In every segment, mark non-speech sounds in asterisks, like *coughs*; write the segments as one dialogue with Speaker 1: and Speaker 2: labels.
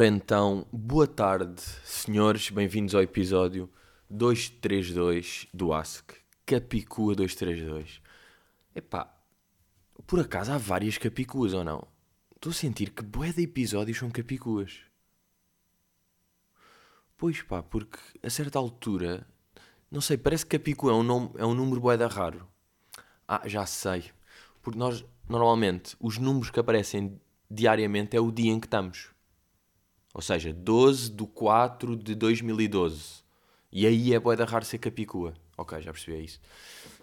Speaker 1: Ora então, boa tarde, senhores, bem-vindos ao episódio 232 do Ask, Capicua 232. Epá, por acaso há várias capicuas ou não? Estou a sentir que bué de episódios são capicuas. Pois pá, porque a certa altura, não sei, parece que capicua é um, nome, é um número bué da raro. Ah, já sei. Porque nós, normalmente, os números que aparecem diariamente é o dia em que estamos. Ou seja, 12 de 4 de 2012. E aí é boeda raro ser Capicua. Ok, já percebi é isso.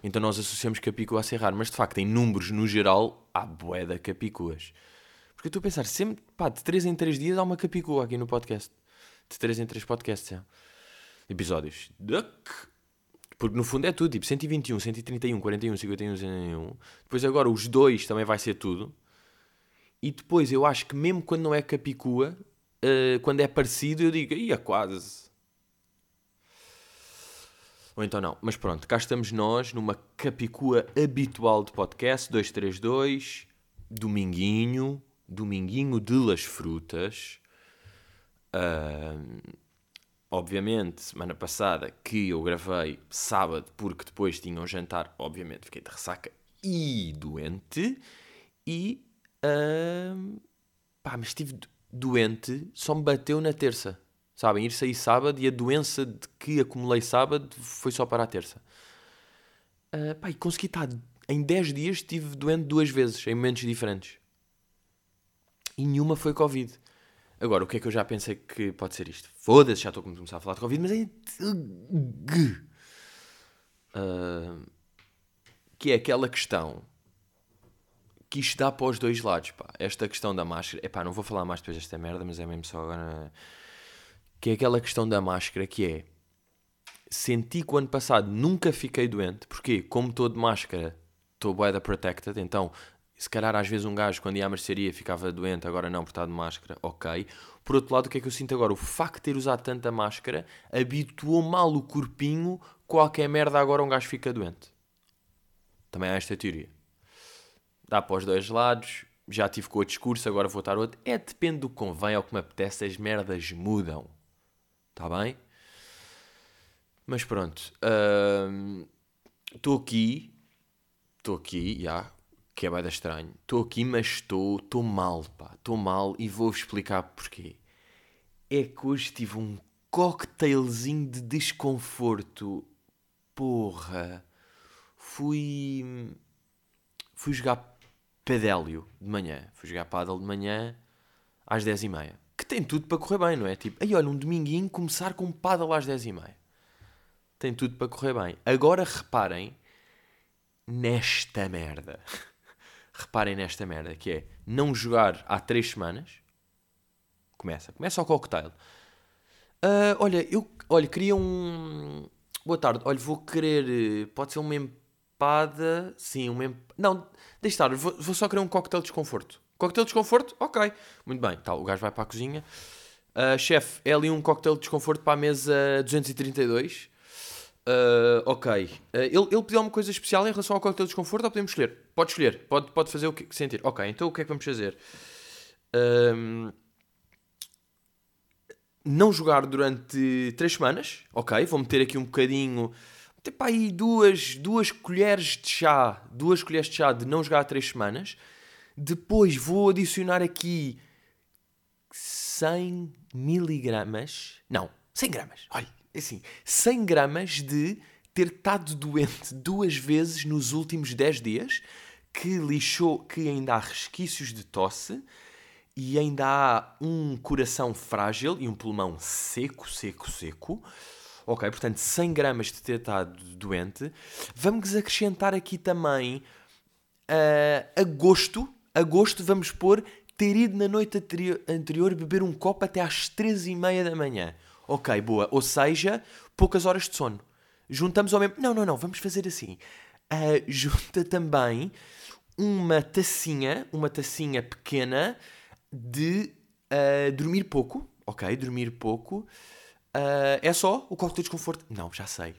Speaker 1: Então nós associamos Capicua a ser raro. Mas de facto, em números no geral, há boeda Capicuas. Porque eu estou a pensar, sempre, pá, de 3 em 3 dias há uma Capicua aqui no podcast. De 3 em 3 podcasts, é. Episódios. Porque no fundo é tudo, tipo 121, 131, 41, 51, 51. Depois agora os dois também vai ser tudo. E depois eu acho que mesmo quando não é Capicua, uh, quando é parecido, eu digo, ia quase. Ou então não. Mas pronto, cá estamos nós numa capicua habitual de podcast 232, Dominguinho, Dominguinho de las Frutas. Uh, obviamente, semana passada que eu gravei sábado, porque depois tinha um jantar, obviamente fiquei de ressaca e doente. E. Uh, pá, mas estive doente só me bateu na terça. Sabem? Ir sair sábado e a doença de que acumulei sábado foi só para a terça. Uh, pá, e consegui estar. Em 10 dias estive doente duas vezes, em momentos diferentes. E nenhuma foi Covid. Agora, o que é que eu já pensei que pode ser isto? Foda-se, já estou a começar a falar de Covid, mas é. Uh, que é aquela questão que isto dá para os dois lados, pá. Esta questão da máscara, epá, não vou falar mais depois desta merda, mas é mesmo só agora. Que é aquela questão da máscara que é. Senti que o ano passado nunca fiquei doente, porque como estou de máscara, estou bué protected, então se calhar às vezes um gajo quando ia à mercearia ficava doente, agora não, por estar de máscara, ok. Por outro lado, o que é que eu sinto agora? O facto de ter usado tanta máscara habituou mal o corpinho, qualquer merda agora um gajo fica doente. Também há esta teoria dá para os dois lados. Já tive com o discurso, agora vou estar outro. É, depende do que convém ou que me apetece, as merdas mudam. Está bem? Mas pronto. Estou uh, aqui. Estou aqui, já. Que é bem estranho. Estou aqui, mas estou. Estou mal, pá. Estou mal e vou-vos explicar porquê. É que hoje tive um cocktailzinho de desconforto. Porra. Fui. Fui jogar pedélio de manhã. Fui jogar paddle de manhã às 10h30. Que tem tudo para correr bem, não é? Tipo, aí olha, um dominguinho começar com paddle às 10h30. Tem tudo para correr bem. Agora reparem nesta merda. *laughs* reparem nesta merda, que é não jogar há 3 semanas. Começa. Começa o cocktail. Uh, olha, eu olha, queria um. Boa tarde. Olha, vou querer. Pode ser uma empada. Sim, uma empada. Não, Deixa estar, vou, vou só querer um coquetel de desconforto. Coquetel de desconforto? Ok. Muito bem. Tá, o gajo vai para a cozinha. Uh, chefe, é ali um coquetel de desconforto para a mesa 232. Uh, ok. Uh, ele, ele pediu alguma coisa especial em relação ao coquetel de desconforto ou podemos escolher? Pode escolher. Pode, pode fazer o que sentir. Ok, então o que é que vamos fazer? Um, não jogar durante 3 semanas. Ok, vou meter aqui um bocadinho tipo aí duas, duas colheres de chá, duas colheres de chá de não jogar há três semanas. Depois vou adicionar aqui 100 miligramas, não, 100 gramas, olha, é assim, 100 gramas de ter estado doente duas vezes nos últimos 10 dias, que lixou, que ainda há resquícios de tosse e ainda há um coração frágil e um pulmão seco, seco, seco. Ok, portanto, 100 gramas de ter estado doente. Vamos acrescentar aqui também uh, agosto. Agosto, vamos pôr ter ido na noite anterior, beber um copo até às 13 e meia da manhã. Ok, boa. Ou seja, poucas horas de sono. Juntamos ao mesmo... Não, não, não. Vamos fazer assim. Uh, junta também uma tacinha, uma tacinha pequena de uh, dormir pouco. Ok, dormir pouco. Uh, é só o coquetel de desconforto? Não, já sei.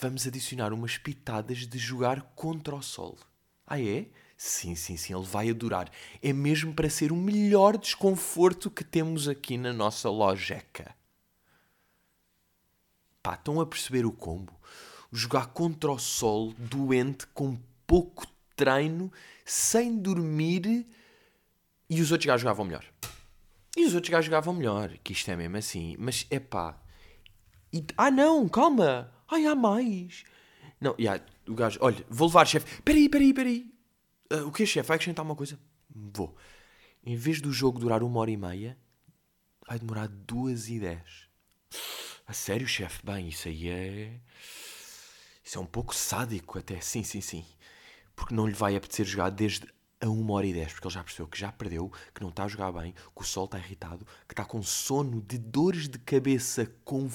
Speaker 1: Vamos adicionar umas pitadas de jogar contra o sol. Ah, é? Sim, sim, sim, ele vai adorar. É mesmo para ser o melhor desconforto que temos aqui na nossa lojeca. Pá, estão a perceber o combo? Jogar contra o sol, doente, com pouco treino, sem dormir, e os outros gajos jogavam melhor. E os outros gajos jogavam melhor, que isto é mesmo assim. Mas é pá. E... Ah não, calma! Ai, há mais! Não, yeah, o gajo, olha, vou levar, chefe. Peraí, peraí, peraí. Uh, o que é, chefe? Vai acrescentar uma coisa? Vou. Em vez do jogo durar uma hora e meia, vai demorar duas e dez. A sério, chefe? Bem, isso aí é. Isso é um pouco sádico até. Sim, sim, sim. Porque não lhe vai apetecer jogar desde a 1 hora e 10, porque ele já percebeu que já perdeu, que não está a jogar bem, que o sol está irritado, que está com sono, de dores de cabeça, com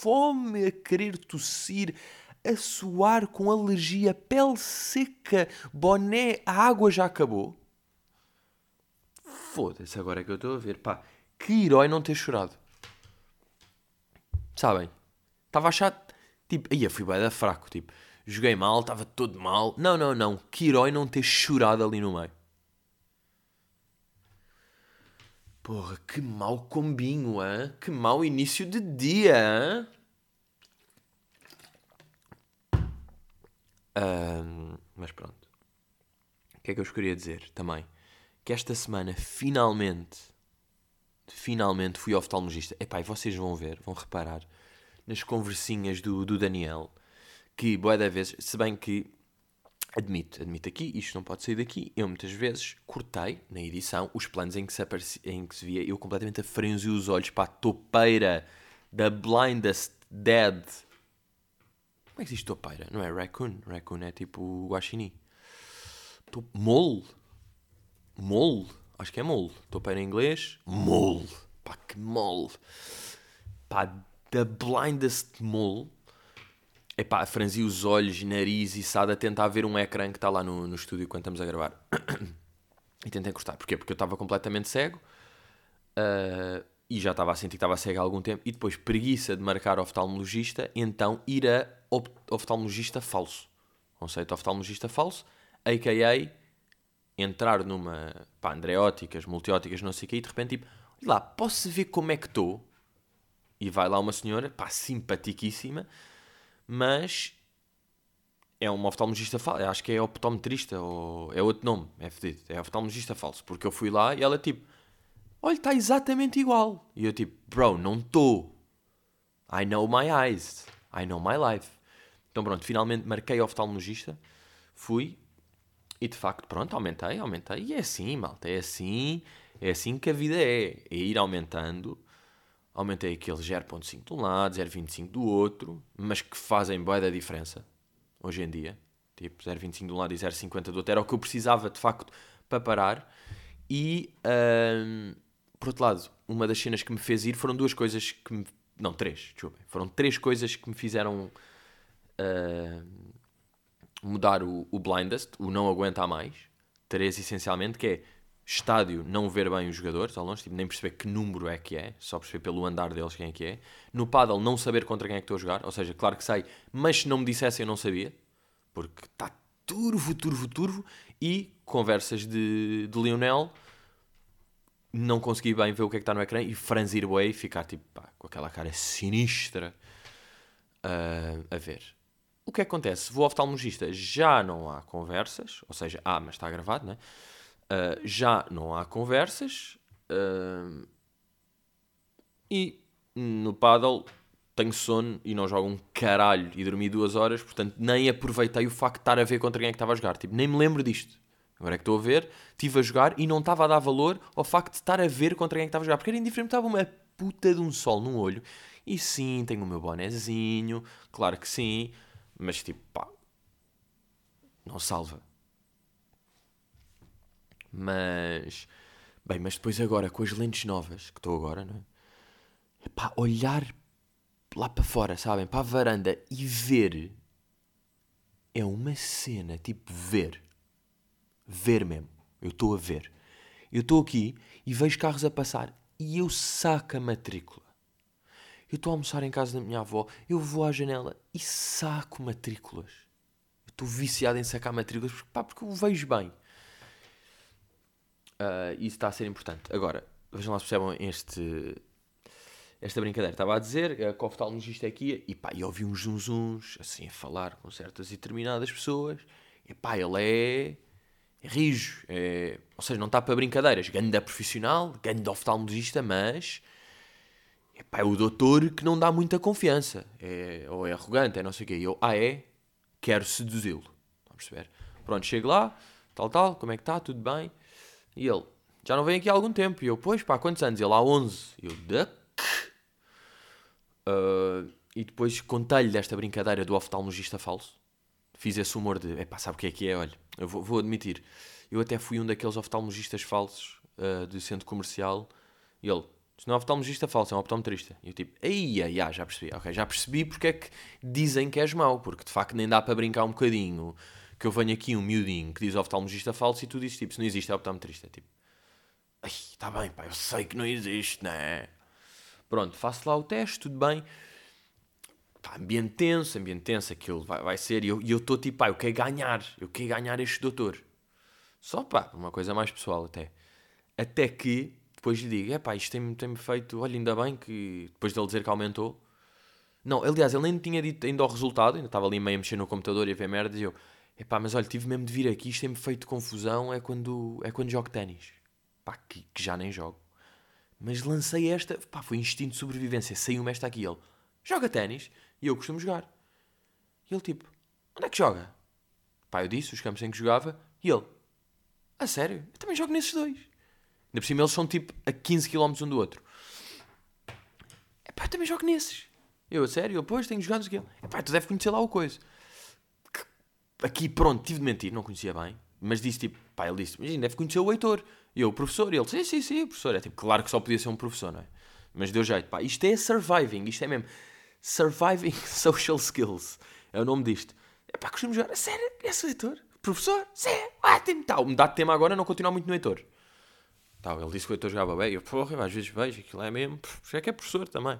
Speaker 1: fome a querer tossir, a suar, com alergia, pele seca, boné, a água já acabou. Foda-se, agora é que eu estou a ver. Pá, que herói não ter chorado. Sabem? Estava a achar. Tipo, aí fui bem fraco. Tipo, joguei mal, estava todo mal. Não, não, não. Que herói não ter chorado ali no meio. Porra, que mau combinho, hein? Que mau início de dia, hein? Um, mas pronto. O que é que eu vos queria dizer também? Que esta semana, finalmente, finalmente fui oftalmologista. Epá, e vocês vão ver, vão reparar nas conversinhas do, do Daniel que, boa da vez, se bem que admito, admito aqui, isto não pode sair daqui. Eu muitas vezes cortei na edição os planos em que se, aparecia, em que se via eu completamente a frenzir os olhos para a topeira da Blindest Dead como é que diz topeira? Não é raccoon? Raccoon é tipo guaxinim. Mole? Mole? Acho que é mole. Topeira em inglês. Mole. Pá, que mole. Pá, the blindest mole. É pá, franzi os olhos, nariz e sada a tentar ver um ecrã que está lá no, no estúdio quando estamos a gravar. *coughs* e tentei encostar. Porquê? Porque eu estava completamente cego. Uh, e já estava a sentir que estava cego há algum tempo, e depois preguiça de marcar oftalmologista, então ir a oftalmologista falso. Conceito oftalmologista falso, a.k.a. entrar numa, pá, andreóticas, multióticas, não sei o quê, e de repente tipo, lá, posso ver como é que estou? E vai lá uma senhora, pá, simpaticíssima, mas é uma oftalmologista falso, acho que é optometrista, ou é outro nome, é fedido, é oftalmologista falso, porque eu fui lá e ela tipo, olha, está exatamente igual. E eu tipo, bro, não estou. I know my eyes. I know my life. Então pronto, finalmente marquei oftalmologista. Fui. E de facto, pronto, aumentei, aumentei. E é assim, malta, é assim. É assim que a vida é. É ir aumentando. Aumentei aquele 0.5 de um lado, 0.25 do outro. Mas que fazem boa da diferença. Hoje em dia. Tipo, 0.25 de um lado e 0.50 do outro. Era o que eu precisava, de facto, para parar. E... Hum, por outro lado, uma das cenas que me fez ir foram duas coisas que me. Não, três. Foram três coisas que me fizeram uh, mudar o, o blindest, o não aguentar mais. Três, essencialmente, que é estádio não ver bem os jogadores ao longe, tipo, nem perceber que número é que é, só perceber pelo andar deles quem é que é. No paddle não saber contra quem é que estou a jogar, ou seja, claro que sei, mas se não me dissessem eu não sabia, porque está turvo, turvo, turvo. E conversas de, de Lionel não consegui bem ver o que é que está no ecrã e franzir o e ficar tipo pá, com aquela cara sinistra uh, a ver. O que acontece? Vou ao oftalmologista, já não há conversas, ou seja, ah, mas está gravado, né? Uh, já não há conversas uh, e no paddle tenho sono e não jogo um caralho e dormi duas horas, portanto nem aproveitei o facto de estar a ver contra quem é que estava a jogar. Tipo, nem me lembro disto. Agora é que estou a ver, estive a jogar e não estava a dar valor ao facto de estar a ver contra quem é que estava a jogar. Porque era indiferente, estava uma puta de um sol no olho. E sim, tenho o meu bonezinho, claro que sim, mas tipo, pá, não salva. Mas, bem, mas depois agora, com as lentes novas, que estou agora, não é? Olhar lá para fora, sabem? Para a varanda e ver é uma cena, tipo, ver ver mesmo. Eu estou a ver. Eu estou aqui e vejo carros a passar e eu saco a matrícula. Eu estou a almoçar em casa da minha avó, eu vou à janela e saco matrículas. Eu estou viciado em sacar matrículas porque, pá, porque eu vejo bem. Uh, isso está a ser importante. Agora, vejam lá se percebam este, esta brincadeira. Estava a dizer o oftalmologista aqui e pá, eu ouvi uns zunzuns assim a falar com certas e determinadas pessoas. E pá, ele é, é rijo. É, ou seja, não está para brincadeiras. Ganda profissional, ganda oftalmologista, mas é pá, é o doutor que não dá muita confiança. É, ou é arrogante, é não sei o quê. E eu, ah é? Quero seduzi-lo. Vamos perceber? Pronto, chego lá, tal, tal, como é que está? Tudo bem? E ele, já não vem aqui há algum tempo. E eu, pois, pá, quantos anos? Ele, há 11. E eu, duck. Uh, e depois contei-lhe desta brincadeira do oftalmologista falso. Fiz esse humor de, epá, sabe o que é que é? Olha, eu vou, vou admitir. Eu até fui um daqueles oftalmologistas falsos uh, de centro comercial. E ele, isto não é oftalmologista falso, é um optometrista. E eu tipo, aí, aí, já percebi. Ok, já percebi porque é que dizem que és mau. Porque de facto nem dá para brincar um bocadinho. Que eu venho aqui um miudinho que diz oftalmologista falso e tu dizes tipo, se não existe é optometrista. Tipo, ai, está bem, pá, eu sei que não existe, não é? Pronto, faço lá o teste, tudo bem. Pá, ambiente tenso, ambiente tenso, aquilo vai, vai ser. E eu estou tipo, pá, eu quero ganhar, eu quero ganhar este doutor. Só pá, uma coisa mais pessoal até. Até que depois lhe digo, é pá, isto tem-me tem feito, olha, ainda bem que depois dele dizer que aumentou. Não, aliás, ele nem tinha dito ainda o resultado, ainda estava ali meio a mexer no computador e a ver merda e eu, é pá, mas olha, tive mesmo de vir aqui, isto tem-me feito confusão, é quando, é quando jogo ténis. Pá, que, que já nem jogo. Mas lancei esta, pá, foi instinto de sobrevivência. Saiu-me esta aqui. Ele joga ténis e eu costumo jogar. E ele tipo, onde é que joga? Pá, eu disse os campos em que jogava e ele, a sério? Eu também jogo nesses dois. Ainda por cima eles são tipo a 15 km um do outro. É pá, eu também jogo nesses. Eu, a sério? Eu, pois, tenho jogado aquilo. É pá, tu deve conhecer lá o coisa. Aqui, pronto, tive de mentir, não conhecia bem. Mas disse tipo, pá, ele disse, imagina, deve conhecer o Heitor. E eu, o professor, e ele, sim, sim, sim, professor. É tipo, claro que só podia ser um professor, não é? Mas deu jeito, pá. Isto é surviving, isto é mesmo. Surviving *laughs* Social Skills. É o nome disto. É pá, costumo jogar. A sério? És o Heitor? Professor? Sim, ótimo. Tá, mudar de tema agora, não continuar muito no Heitor. Tá, ele disse que o Heitor jogava bem. Eu, porra, às vezes vejo, aquilo é mesmo. Porque é que é professor também.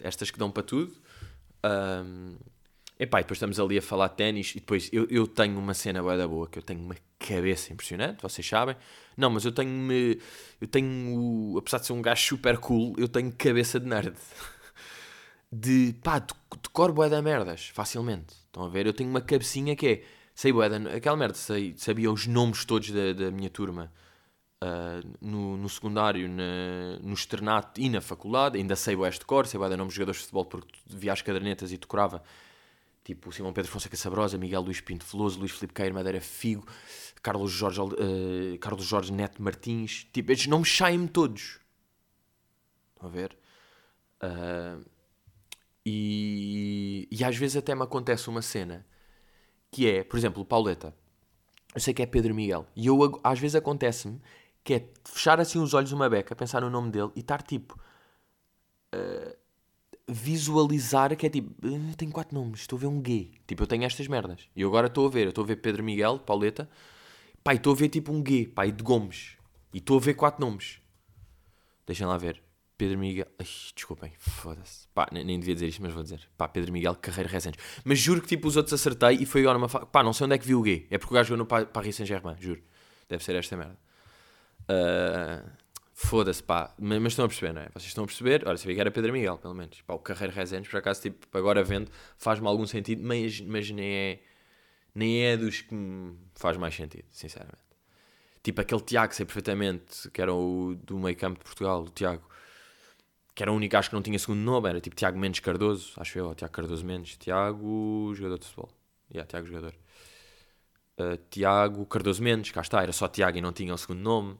Speaker 1: Estas que dão para tudo. Um, Epá, e depois estamos ali a falar de ténis e depois eu, eu tenho uma cena boa da boa, que eu tenho uma cabeça impressionante, vocês sabem. Não, mas eu tenho eu tenho, apesar de ser um gajo super cool, eu tenho cabeça de nerd. *laughs* De, pá, decoro bué da merdas, facilmente. Estão a ver? Eu tenho uma cabecinha que é, sei bué da, aquela merda, sei, sabia os nomes todos da, da minha turma. Uh, no, no secundário, na, no externato e na faculdade, ainda sei o este cor, sei bué da nomes de jogadores de futebol porque via as cadernetas e decorava tipo Simão Pedro Fonseca Sabrosa, Miguel Luís Pinto Veloso, Luís Filipe Cair Madeira Figo, Carlos Jorge, uh, Carlos Jorge Neto Martins, tipo, estes nomes saem-me todos. Estão a ver? Uh, e, e às vezes até me acontece uma cena que é, por exemplo, Pauleta. Eu sei que é Pedro Miguel. E eu, às vezes acontece-me que é fechar assim os olhos uma beca, pensar no nome dele e estar tipo. Uh, visualizar que é tipo, ah, tenho quatro nomes, estou a ver um gay. Tipo, eu tenho estas merdas. E eu agora estou a ver, eu estou a ver Pedro Miguel, Pauleta, pai, estou a ver tipo um gay, pai, de Gomes. E estou a ver quatro nomes. Deixem lá ver. Pedro Miguel. Ai, desculpem, foda-se. Pá, nem, nem, devia dizer isto, mas vou dizer. Pá, Pedro Miguel, Carreira Rezende. Mas juro que tipo os outros acertei e foi agora uma. Fa... Pá, não sei onde é que vi o gay. É porque o gajo jogou no Paris Saint-Germain, juro. Deve ser esta merda. Uh, Foda-se, pá. Mas, mas, estão a perceber, não é? Vocês estão a perceber? Olha, sabia que era Pedro Miguel, pelo menos. Pá, o Carreiro Rezendes, por acaso, tipo, agora vendo, faz-me algum sentido, mas, mas nem é nem é dos que me faz mais sentido, sinceramente. Tipo, aquele Tiago, sei perfeitamente, que era o do meio campo de Portugal, o Tiago, que era o único, acho que não tinha segundo nome, era tipo Tiago Mendes Cardoso, acho eu, Tiago Cardoso Mendes, Tiago, jogador de futebol. Yeah, Tiago, jogador. Uh, Tiago Cardoso Mendes, cá está, era só Tiago e não tinha o segundo nome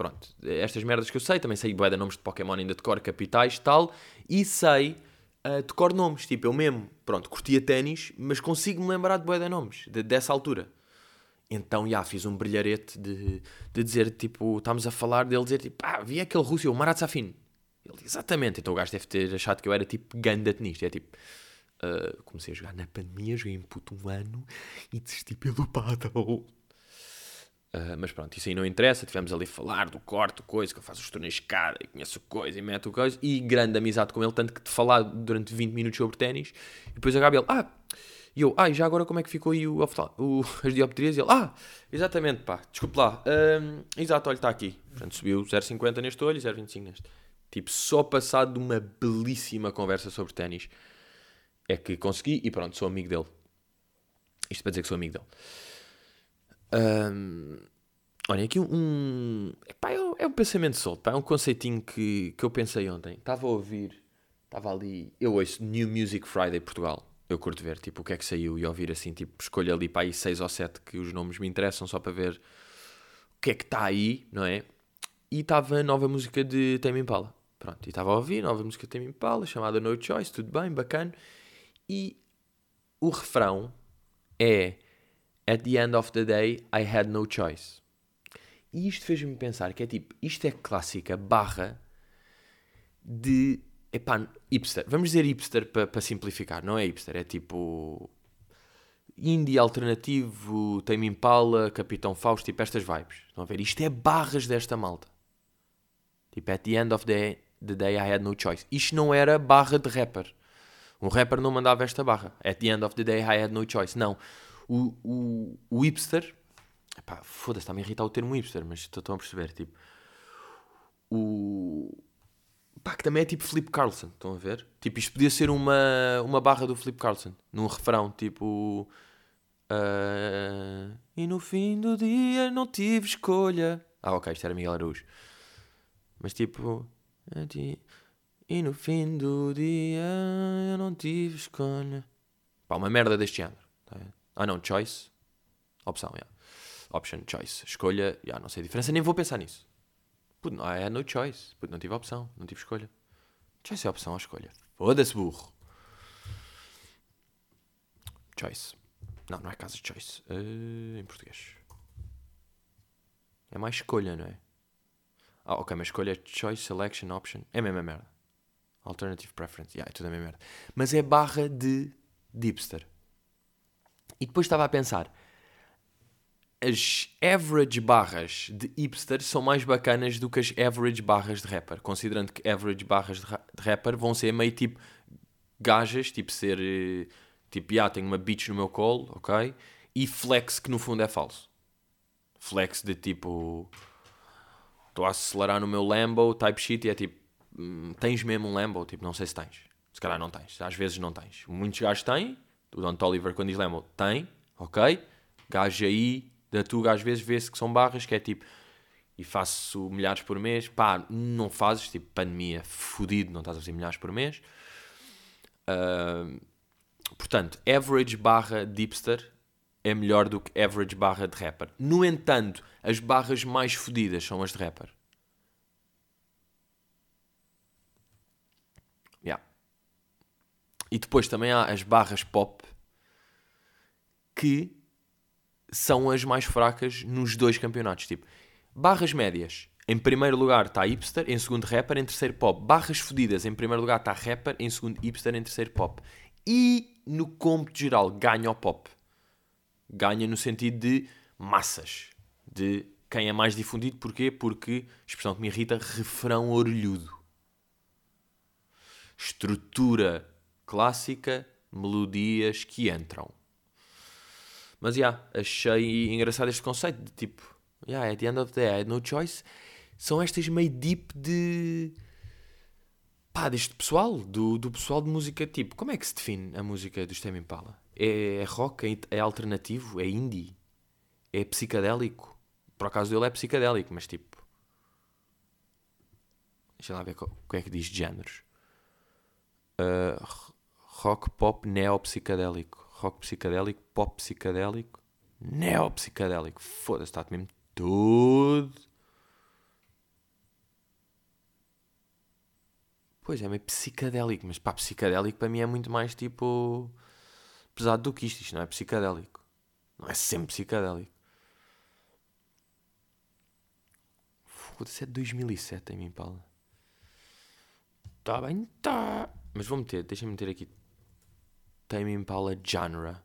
Speaker 1: pronto, estas merdas que eu sei, também sei bué de nomes de Pokémon ainda de cor, capitais tal, e sei uh, de cor nomes, tipo, eu mesmo, pronto, curtia ténis, mas consigo me lembrar de bué de nomes, de, dessa altura. Então, já, fiz um brilharete de, de dizer, tipo, estamos a falar dele dizer, tipo, ah, vi aquele russo, o Marat Safin. Ele, exatamente, então o gajo deve ter achado que eu era, tipo, ganda tenista, é tipo... Uh, comecei a jogar na pandemia, joguei em puto um ano e desisti pelo paddle. Uh, mas pronto, isso aí não interessa. Tivemos ali a falar do corte, coisa, que eu faço os torneios de escada e conheço coisa e meto coisa. E grande amizade com ele, tanto que te falar durante 20 minutos sobre ténis. E depois acaba ele, ah, E eu, ah, e já agora como é que ficou aí o, o, *laughs* as dioptrias? E ele, ah, exatamente, pá, desculpe lá. Hum, exato, olha, está aqui. Portanto, subiu 0,50 neste olho e 0,25 neste. Tipo, só passado de uma belíssima conversa sobre ténis é que consegui e pronto, sou amigo dele. Isto para dizer que sou amigo dele. Hum, olha, aqui um. Epá, é, um- é um pensamento solto, pá, é um conceitinho que, que eu pensei ontem. Estava a ouvir, estava ali. Eu ouço New Music Friday Portugal. Eu curto ver, tipo, o que é que saiu e ouvir assim, tipo, escolho ali para aí 6 ou 7 que os nomes me interessam só para ver o que é que está aí, não é? E estava a nova música de Tame Impala. Pronto, e estava a ouvir nova música de Tame Impala, chamada No Choice, tudo bem, bacana. E o refrão é At the end of the day, I had no choice. E isto fez-me pensar que é tipo, isto é clássica barra de, epá, hipster. Vamos dizer hipster para pa simplificar, não é hipster, é tipo indie alternativo, Tame Impala, Capitão Fausto, tipo estas vibes. Estão a ver? Isto é barras desta malta. Tipo, at the end of the, the day I had no choice. Isto não era barra de rapper. Um rapper não mandava esta barra. At the end of the day I had no choice. Não. O, o, o hipster. Epá, foda-se, está-me a irritar o termo hipster, mas estão a perceber. Tipo, o. Pá, que também é tipo Flip Carlson. Estão a ver? Tipo, isto podia ser uma, uma barra do Flip Carlson. Num refrão, tipo. ah, e no fim do dia não tive escolha. Ah, ok, isto era Miguel Araújo. Mas tipo. "A ti- E no fim do dia eu não tive escolha. Pá, uma merda deste género. tá? Ah não, choice. Opção, yeah. Option, choice. Escolha, yeah, não sei a diferença, nem vou pensar nisso. Puto, I had no choice. Puto, não tive opção, não tive escolha. Choice é opção ou escolha. Foda-se, burro. Choice. Não, não é casa de choice. Eh, em português. É mais escolha, não é? Ah, ok, mas escolha é choice, selection, option. É a mesma merda. Alternative preference. Yeah, é tudo a mesma merda. Mas é barra de hipster. E depois estava a pensar. As average barras de hipster são mais bacanas do que as average barras de rapper. Considerando que average barras de, ra- de rapper vão ser meio tipo gajas, tipo ser eh, tipo, ah, tenho uma bitch no meu colo, ok? E flex que no fundo é falso. Flex de tipo estou a acelerar no meu Lambo, type shit, e é tipo, hum, tens mesmo um Lambo? Tipo, não sei se tens. Se calhar não tens. Às vezes não tens. Muitos gajos têm. O Don Oliver, quando diz Lambo, tem, ok? Gajo aí, da Tuga, às vezes vê-se que são barras, que é tipo, e faço milhares por mês. Pá, não fazes, tipo, pandemia, fodido, não estás a fazer milhares por mês. Ah, portanto, average barra de hipster é melhor do que average barra de rapper. No entanto, as barras mais fodidas são as de rapper. Yeah. E depois também há as barras pop que são as mais fracas nos dois campeonatos. Tipo, barras médias. Em primeiro lugar está hipster, em segundo rapper, em terceiro pop. Barras fodidas, em primeiro lugar está rapper, em segundo hipster, em terceiro pop. E no cômputo geral ganha o pop ganha no sentido de massas, de quem é mais difundido. Porquê? Porque, expressão que me irrita, refrão orelhudo. Estrutura clássica, melodias que entram. Mas, já, yeah, achei engraçado este conceito de tipo, yeah, at the end of the day, I had no choice. São estas meio deep de... Pá, deste pessoal, do, do pessoal de música, tipo, como é que se define a música do Tame Impala? É, é rock? É, é alternativo? É indie? É psicadélico? Por acaso dele é psicadélico, mas tipo. Deixa lá ver o que é que diz de géneros. Uh, rock, pop, neo-psicadélico. Rock psicadélico, pop psicadélico, neo-psicadélico. Foda-se, está mesmo tudo. Pois é, meio psicadélico, mas pá, psicadélico para mim é muito mais tipo pesado do que isto. Isto não é psicadélico. Não é sempre psicadélico. Foda-se, é de 2007 em mim, Paula. Tá bem, tá. Mas vou meter, deixa-me meter aqui. Tame Impala Genre.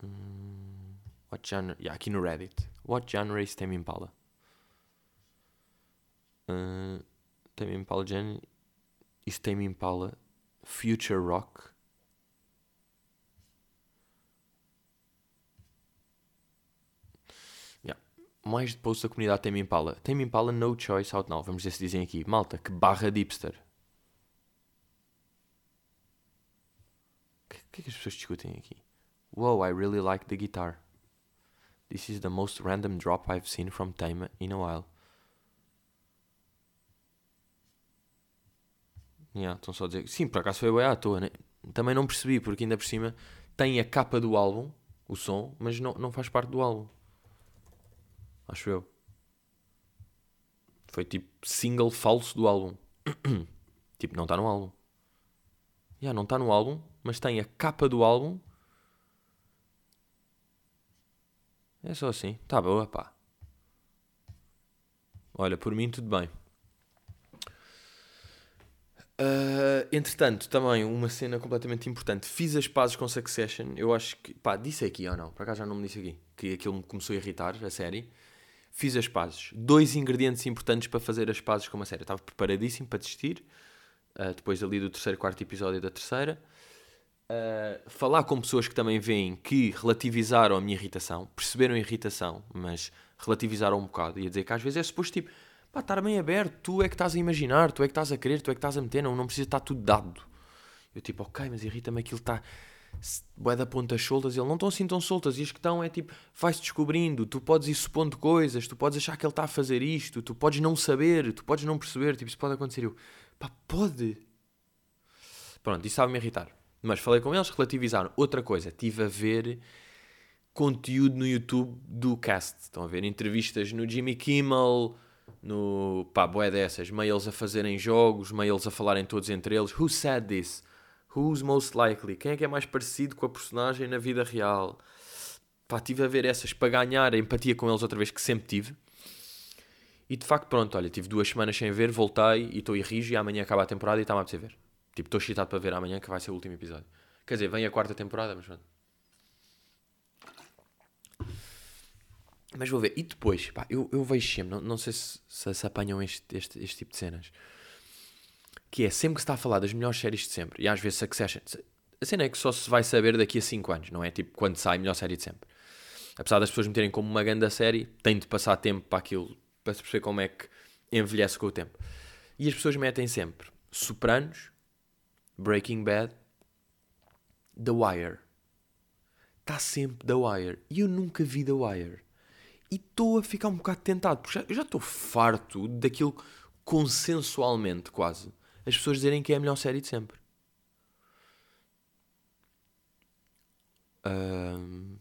Speaker 1: Hum, what genre? Yeah, aqui no Reddit. What genre is Tame Impala? Uh, Tame Impala Gen Isso tem me Impala. Future Rock. Yeah. Mais de posts da comunidade tem Impala. Tem me Impala No Choice Out Now. Vamos ver se dizem aqui. Malta, que barra de hipster. O que, que é que as pessoas discutem aqui? Wow, I really like the guitar. This is the most random drop I've seen from Tame in a while. Yeah, estão só a dizer. Sim, por acaso foi bem à toa, né? Também não percebi, porque ainda por cima tem a capa do álbum, o som, mas não, não faz parte do álbum. Acho eu. Foi tipo single falso do álbum. *clears throat* tipo, não está no álbum. Já, yeah, não está no álbum, mas tem a capa do álbum. É só assim. Tá boa, pá. Olha, por mim tudo bem. Uh, entretanto, também uma cena completamente importante. Fiz as pazes com Succession. Eu acho que. Pá, disse aqui ou não? Para cá já não me disse aqui. Que aquilo me começou a irritar, a série. Fiz as pazes. Dois ingredientes importantes para fazer as pazes com uma série. Eu estava preparadíssimo para desistir. Uh, depois ali do terceiro, quarto episódio da terceira. Uh, falar com pessoas que também veem que relativizaram a minha irritação. Perceberam a irritação, mas relativizaram um bocado. E a dizer que às vezes é suposto tipo pá, estar bem aberto, tu é que estás a imaginar, tu é que estás a querer, tu é que estás a meter, não, não precisa estar tudo dado. Eu tipo, ok, mas irrita-me aquilo está bué da pontas soltas, ele não estão assim tão soltas, e as que estão é tipo, vai-se descobrindo, tu podes ir supondo coisas, tu podes achar que ele está a fazer isto, tu podes não saber, tu podes não perceber, tipo, isso pode acontecer. Eu, pá, pode. Pronto, isso sabe-me irritar. Mas falei com eles, relativizaram. Outra coisa, tive a ver conteúdo no YouTube do cast. Estão a ver entrevistas no Jimmy Kimmel, no pá, boé dessas, mails a fazerem jogos, mails a falarem todos entre eles. Who said this? Who's most likely? Quem é que é mais parecido com a personagem na vida real? Pá, tive a ver essas para ganhar a empatia com eles outra vez, que sempre tive. E de facto, pronto, olha, tive duas semanas sem ver, voltei e estou irrijo e amanhã acaba a temporada e está-me a apetecer ver. Tipo, estou excitado para ver amanhã que vai ser o último episódio. Quer dizer, vem a quarta temporada, mas pronto. Mas vou ver. E depois, pá, eu, eu vejo sempre, não, não sei se, se, se apanham este, este, este tipo de cenas, que é sempre que se está a falar das melhores séries de sempre, e às vezes Succession, a cena é que só se vai saber daqui a 5 anos, não é tipo quando sai a melhor série de sempre. Apesar das pessoas meterem como uma grande série, tem de passar tempo para aquilo, para se perceber como é que envelhece com o tempo. E as pessoas metem sempre Sopranos, Breaking Bad, The Wire. Está sempre The Wire. E eu nunca vi The Wire. E estou a ficar um bocado tentado, porque já, eu já estou farto daquilo consensualmente, quase, as pessoas dizerem que é a melhor série de sempre. Um...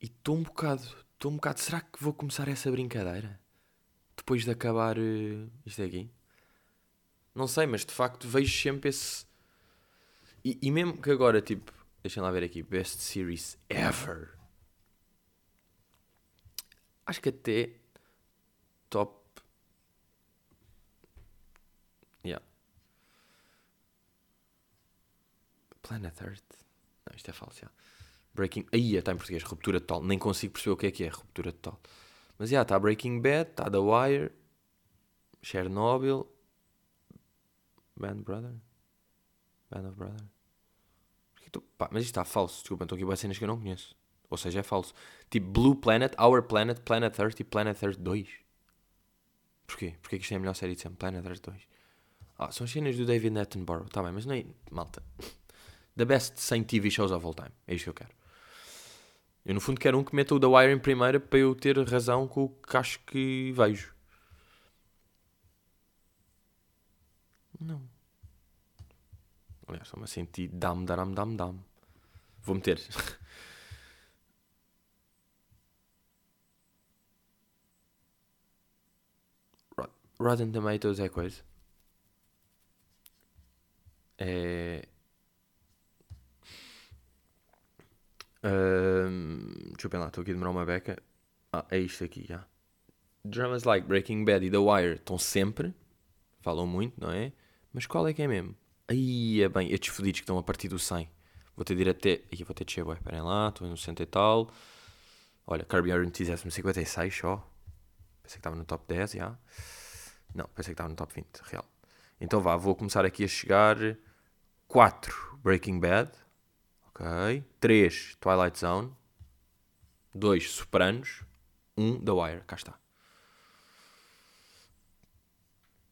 Speaker 1: E estou um bocado, estou um bocado, será que vou começar essa brincadeira? Depois de acabar uh, isto aqui? Não sei, mas de facto vejo sempre esse. E, e mesmo que agora, tipo, Deixem lá ver aqui. Best Series Ever. Acho que até top. Yeah. Planet Earth. Não, isto é falso. Yeah. Breaking. Aí está em português. Ruptura total. Nem consigo perceber o que é que é ruptura total. Mas já está Breaking Bad, está The Wire, Chernobyl, Band Brother, Band of Brother. Tô, pá, mas isto está falso, desculpa, estou aqui com cenas que eu não conheço. Ou seja, é falso. Tipo Blue Planet, Our Planet, Planet Earth e Planet Earth 2. Porquê? Porquê que isto é a melhor série de sempre? Planet Earth 2. Ah, são as cenas do David Attenborough. Está bem, mas não é... Malta. The best 100 TV shows of all time. É isto que eu quero. Eu no fundo quero um que meta o The Wire em primeira para eu ter razão com o que acho que vejo. Não. Aliás, estou-me a sentir dam, daram, dam, dam. Vou meter. *laughs* Rotten Tomatoes é coisa. É. Deixa eu lá, estou aqui a demorar uma beca. Ah, é isto aqui já. Dramas like Breaking Bad e The Wire estão sempre. Falam muito, não é? Mas qual é que é mesmo? Aí é bem, estes fodidos que estão a partir do 100. Vou ter de ir até. Aí vou ter de chegar, esperem lá, estou no 60 e tal. Olha, Kirby Enthusiasm 56 só. Pensei que estava no top 10, já. Não, pensei que estava no top 20, real. Então vá, vou começar aqui a chegar. 4, Breaking Bad. Ok. 3, Twilight Zone. 2, Sopranos. 1, The Wire. Cá está.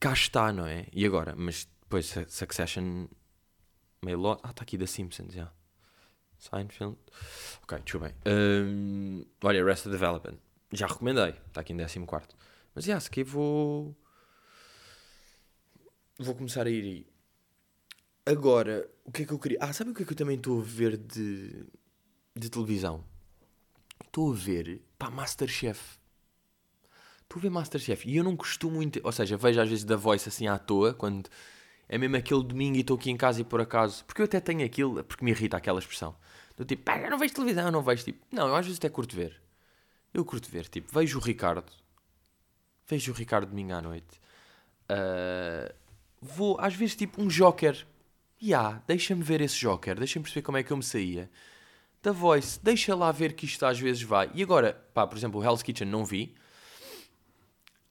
Speaker 1: Cá está, não é? E agora? Mas depois Succession meio lot. Ah, está aqui da Simpsons, já. Seinfeld. Ok, eu bem. Um, olha, Arrested Development. Já recomendei. Está aqui em 14. Mas já, se que vou. Vou começar a ir aí. Agora, o que é que eu queria. Ah, sabe o que é que eu também estou a ver de, de televisão? Estou a ver. Pá, Masterchef. Estou a ver Masterchef. E eu não costumo muito. Ou seja, vejo às vezes da voice assim à toa, quando é mesmo aquele domingo e estou aqui em casa e por acaso. Porque eu até tenho aquilo, porque me irrita aquela expressão. Do tipo, pá, eu não vejo televisão, eu não vejo tipo. Não, eu às vezes até curto ver. Eu curto ver, tipo, vejo o Ricardo. Vejo o Ricardo domingo à noite. Uh, vou, às vezes, tipo, um Joker. Yeah, deixa-me ver esse Joker, deixa-me perceber como é que eu me saía. Da Voice, deixa lá ver que isto às vezes vai. E agora, pá, por exemplo, o Hell's Kitchen não vi.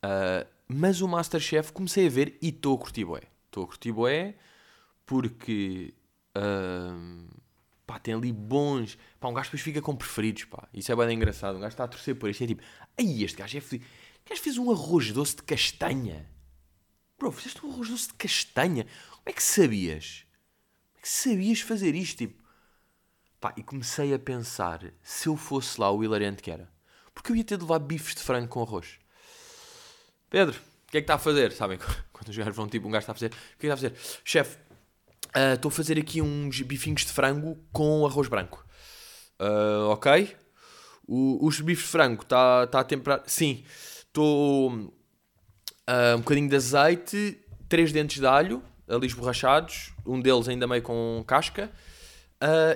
Speaker 1: Uh, mas o Masterchef comecei a ver e estou a curtir bué. Estou a curtir bué porque... Uh, pá, tem ali bons. Pá, um gajo depois fica com preferidos, pá. Isso é bem engraçado. Um gajo está a torcer por isto. É tipo, ai, este gajo é fedido. O gajo fez um arroz doce de castanha. Bro, fizeste um arroz doce de castanha. Como é que sabias? Que sabias fazer isto? Tipo, pá, e comecei a pensar se eu fosse lá o hilariante que era. Porque eu ia ter de levar bifes de frango com arroz. Pedro, o que é que está a fazer? Sabem, *laughs* quando os gajos vão tipo, um gajo está a fazer, o que é que está a fazer? Chefe, ah, estou a fazer aqui uns bifinhos de frango com arroz branco. Uh, ok? O, os bifes de frango está tá a temperar. Sim, estou uh, um bocadinho de azeite, três dentes de alho, ali esborrachados, um deles ainda meio com casca,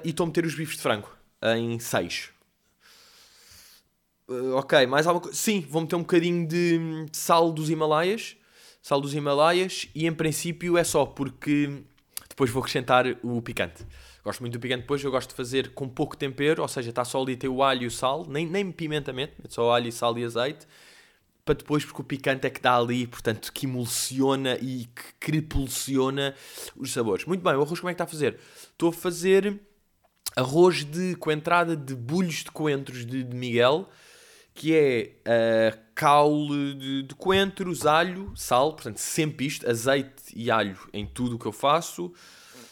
Speaker 1: e estou a meter os bifes de frango em seis. ok, mais alguma coisa? Sim, vou meter um bocadinho de, sal dos Himalaias. Sal dos Himalaias, e em princípio é só porque depois vou acrescentar o picante. Gosto muito do picante depois, eu gosto de fazer com pouco tempero, ou seja, está só ali ter o alho e o sal, nem, nem pimenta mesmo, só alho, sal e azeite, para depois, porque o picante é que dá ali, portanto, que emulsiona e que crepulsiona os sabores. Muito bem, o arroz como é que está a fazer? Estou a fazer arroz de coentrada de bulhos de coentros de, de Miguel, que é uh, caule de, de, coentros, alho, sal, portanto, sempre isto, azeite e alho em tudo o que eu faço.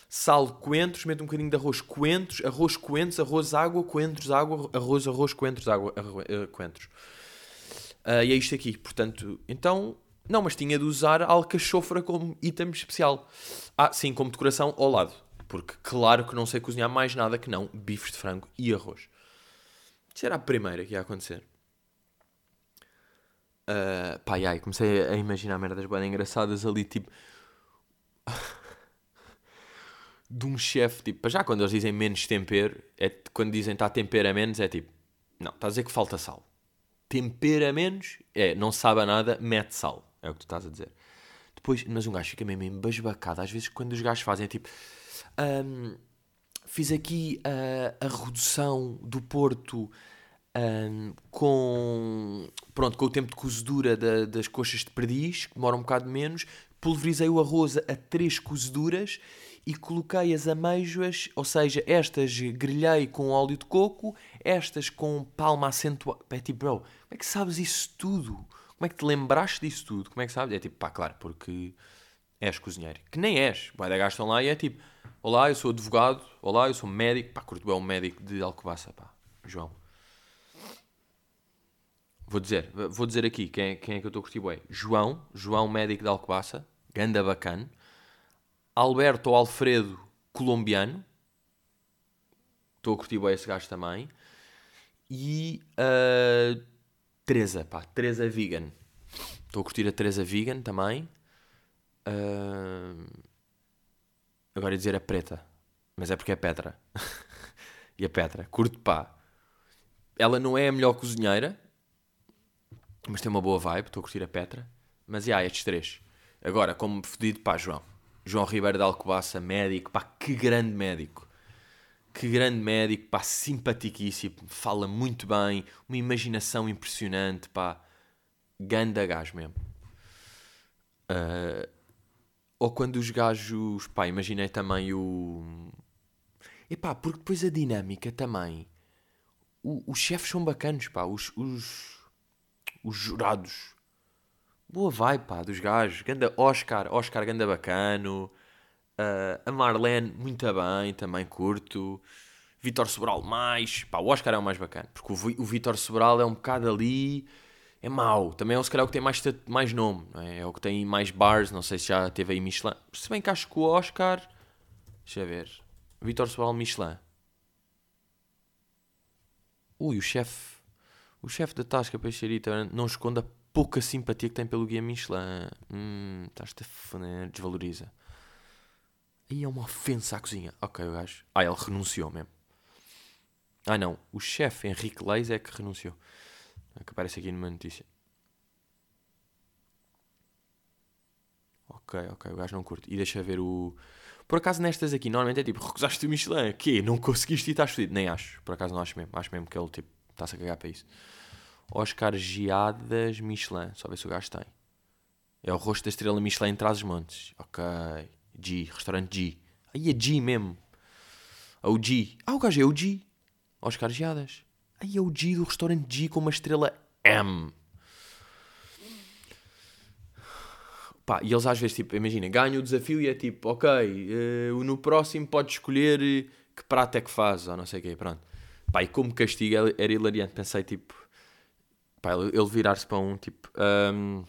Speaker 1: Sal, coentros, meto um bocadinho de arroz, coentros, arroz, coentros, arroz, água, coentros, água, arroz, arroz, coentros, água, arroz, uh, coentros. Uh, e é isto aqui, portanto, então, não, mas tinha de usar alcachofra como item especial. Ah, sim, como decoração ao lado, porque claro que não sei cozinhar mais nada que não bifes de frango e arroz. Isso era a primeira que ia acontecer. Uh, pá, ai, comecei a imaginar merdas bem engraçadas ali, tipo. *laughs* de um chefe, tipo, já quando eles dizem menos tempero, é, quando dizem está tempero a menos, é tipo, não, está a dizer que falta sal. Tempera menos, é, não sabe a nada, mete sal. É o que tu estás a dizer. Depois, mas um gajo fica mesmo embasbacado. Às vezes, quando os gajos fazem, é tipo, um, fiz aqui a, redução do Porto um, com, pronto, com o tempo de cozedura da, das coxas de perdiz, que demora um bocado menos, pulverizei o arroz a três cozeduras e coloquei as amêijoas, ou seja, estas grelhei com óleo de coco, estas com palma acentuada. É tipo, bro, como é que sabes isso tudo? Como é que te lembraste disso tudo? Como é que sabes? É tipo, pá, claro, porque és cozinheiro. Que nem és. Vai da gastam lá e é tipo, olá, eu sou advogado, olá, eu sou médico. Pá, curto é um médico de Alcobaça, pá, João. Vou dizer, vou dizer aqui quem é, quem é que eu estou a curtir bem. João, João médico de Alcobaça, ganda bacana. Alberto Alfredo, colombiano. Estou a curtir bem esse gajo também. E uh, Teresa, pá, Teresa vegan. Estou a curtir a Teresa vegan também. Uh, agora ia dizer a preta, mas é porque é Petra. *laughs* e a Petra, curto pá. Ela não é a melhor cozinheira, mas tem uma boa vibe, estou a curtir a Petra. Mas, e yeah, estes três. Agora, como fedido, pá, João. João Ribeiro de Alcobaça, médico, pá, que grande médico. Que grande médico, pá, simpaticíssimo, fala muito bem, uma imaginação impressionante, pá. Ganda gajo mesmo. Uh, ou quando os gajos. Pá, imaginei também o. Epá, porque depois a dinâmica também. O, os chefes são bacanos, pá. Os, os, os jurados. Boa vai, pá, dos gajos. Ganda Oscar, Oscar ganda bacano. Uh, a Marlene, muito bem, também curto. Vitor Sobral, mais. Pá, o Oscar é o mais bacana. Porque o, o Vitor Sobral é um bocado ali é mau. Também é o, se calhar o que tem mais, mais nome, é? é? o que tem mais bars, não sei se já teve aí Michelin. Se bem que acho que o Oscar. Deixa eu ver. Vitor Sobral Michelin. Ui, o chefe. O chefe da Tasca Peixeirita não esconde a pouca simpatia que tem pelo guia Michelin. Hum, estás-te a foder, desvaloriza. Aí é uma ofensa à cozinha. Ok, o gajo. Ah, ele renunciou mesmo. Ah, não. O chefe Henrique Leis é que renunciou que aparece aqui numa notícia. Ok, ok, o gajo não curte. E deixa ver o. Por acaso nestas aqui, normalmente é tipo, recusaste o Michelin, que Não conseguiste e estás fodido. Nem acho, por acaso não acho mesmo. Acho mesmo que ele tipo, está-se a cagar para isso. Oscar Geadas Michelin, só ver se o gajo tem. É o rosto da estrela Michelin em Trás-os-Montes. Ok. G, restaurante G. Aí é G mesmo. É o G. Ah, o gajo é o G. Oscar Geadas. Aí é o G do restaurante G com uma estrela M. Pá, e eles às vezes, tipo, imagina, ganham o desafio e é tipo, ok, uh, no próximo podes escolher que prato é que faz, ou não sei o quê, pronto. Pá, e como castigo era hilariante, pensei, tipo, pá, ele virar-se para um, tipo, um,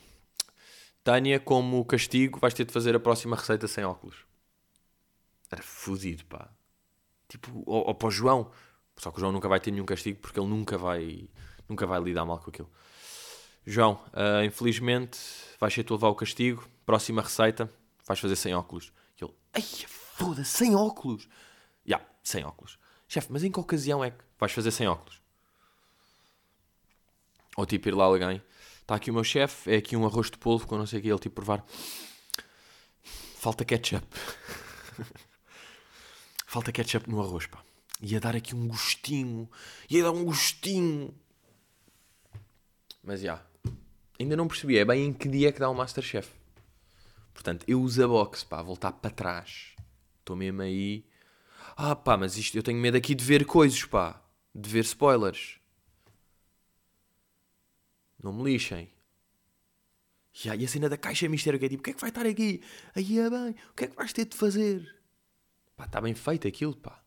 Speaker 1: Tânia, como castigo, vais ter de fazer a próxima receita sem óculos. Era fodido, pá. Tipo, ou, ou para o João, só que o João nunca vai ter nenhum castigo porque ele nunca vai, nunca vai lidar mal com aquilo. João, uh, infelizmente vais tu a levar o castigo. Próxima receita, vais fazer sem óculos. E ele, ai, foda-se, sem óculos. Já, yeah, sem óculos. Chefe, mas em que ocasião é que vais fazer sem óculos? Ou tipo ir lá alguém, está aqui o meu chefe, é aqui um arroz de polvo com não sei o que, ele tipo provar. Falta ketchup. *laughs* Falta ketchup no arroz, pá. Ia dar aqui um gostinho. Ia dar um gostinho. Mas já. Ainda não percebi. É bem em que dia é que dá o Masterchef. Portanto, eu uso a box, pá. Voltar para trás. Estou mesmo aí. Ah, pá, mas isto eu tenho medo aqui de ver coisas, pá. De ver spoilers. Não me lixem. E, aí a cena da caixa mistério que é tipo, o que é que vai estar aqui? Aí é bem, o que é que vais ter de fazer? Pá, está bem feito aquilo, pá.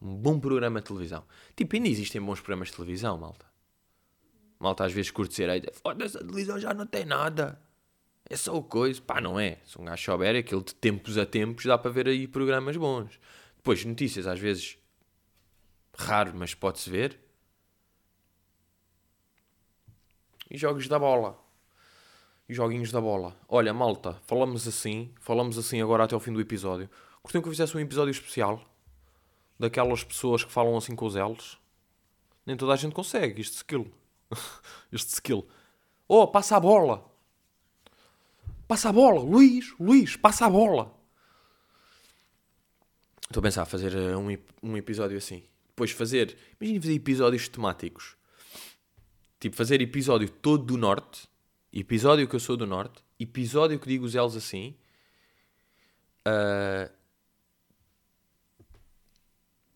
Speaker 1: Um bom programa de televisão. Tipo, ainda existem bons programas de televisão, malta. Malta às vezes curte aí, foda-se, a televisão já não tem nada. É só o coisa. Pá, não é. Se um gajo souber, aquilo de tempos a tempos dá para ver aí programas bons. Depois, notícias às vezes raro, mas pode-se ver. E jogos da bola. E joguinhos da bola. Olha, malta, falamos assim, falamos assim agora até ao fim do episódio. Curtiam que eu fizesse um episódio especial daquelas pessoas que falam assim com os L's. Nem toda a gente consegue este skill. *laughs* este skill. Oh, passa a bola. Passa a bola. Luís, Luís, passa a bola. Estou a pensar fazer eh, um, um episódio assim. Depois fazer. Imagina fazer episódios temáticos. Tipo, fazer episódio todo do Norte. Episódio que eu sou do Norte. Episódio que digo os L's assim. Uh,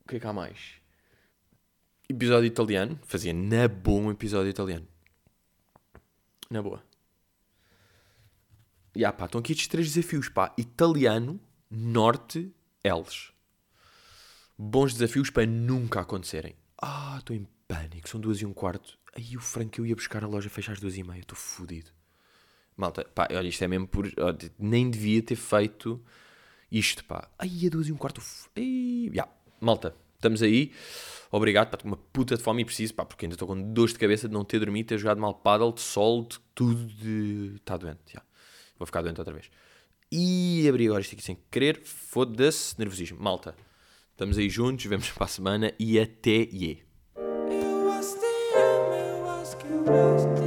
Speaker 1: o que é que há mais? Episódio italiano. Fazia na boa um episódio italiano. Na boa. E ah, pá, estão aqui estes três desafios, pá. Italiano, Norte, Eles. Bons desafios para nunca acontecerem. Ah, estou em pânico. São duas e um quarto. Aí o Frank, eu ia buscar a loja fecha às duas e meia. Estou fodido. Malta, pá, olha, isto é mesmo por... nem devia ter feito isto, pá. Aí a duas e um quarto. Ai, yeah malta, estamos aí. Obrigado, pá, uma puta de fome e preciso, pá, porque ainda estou com dores de cabeça de não ter dormido, ter jogado mal paddle, de sol, de tudo de... Está doente, já. Vou ficar doente outra vez. E abri agora isto aqui sem querer, foda-se, nervosismo. Malta, estamos aí juntos, vemos *laughs* para a semana e até ie. close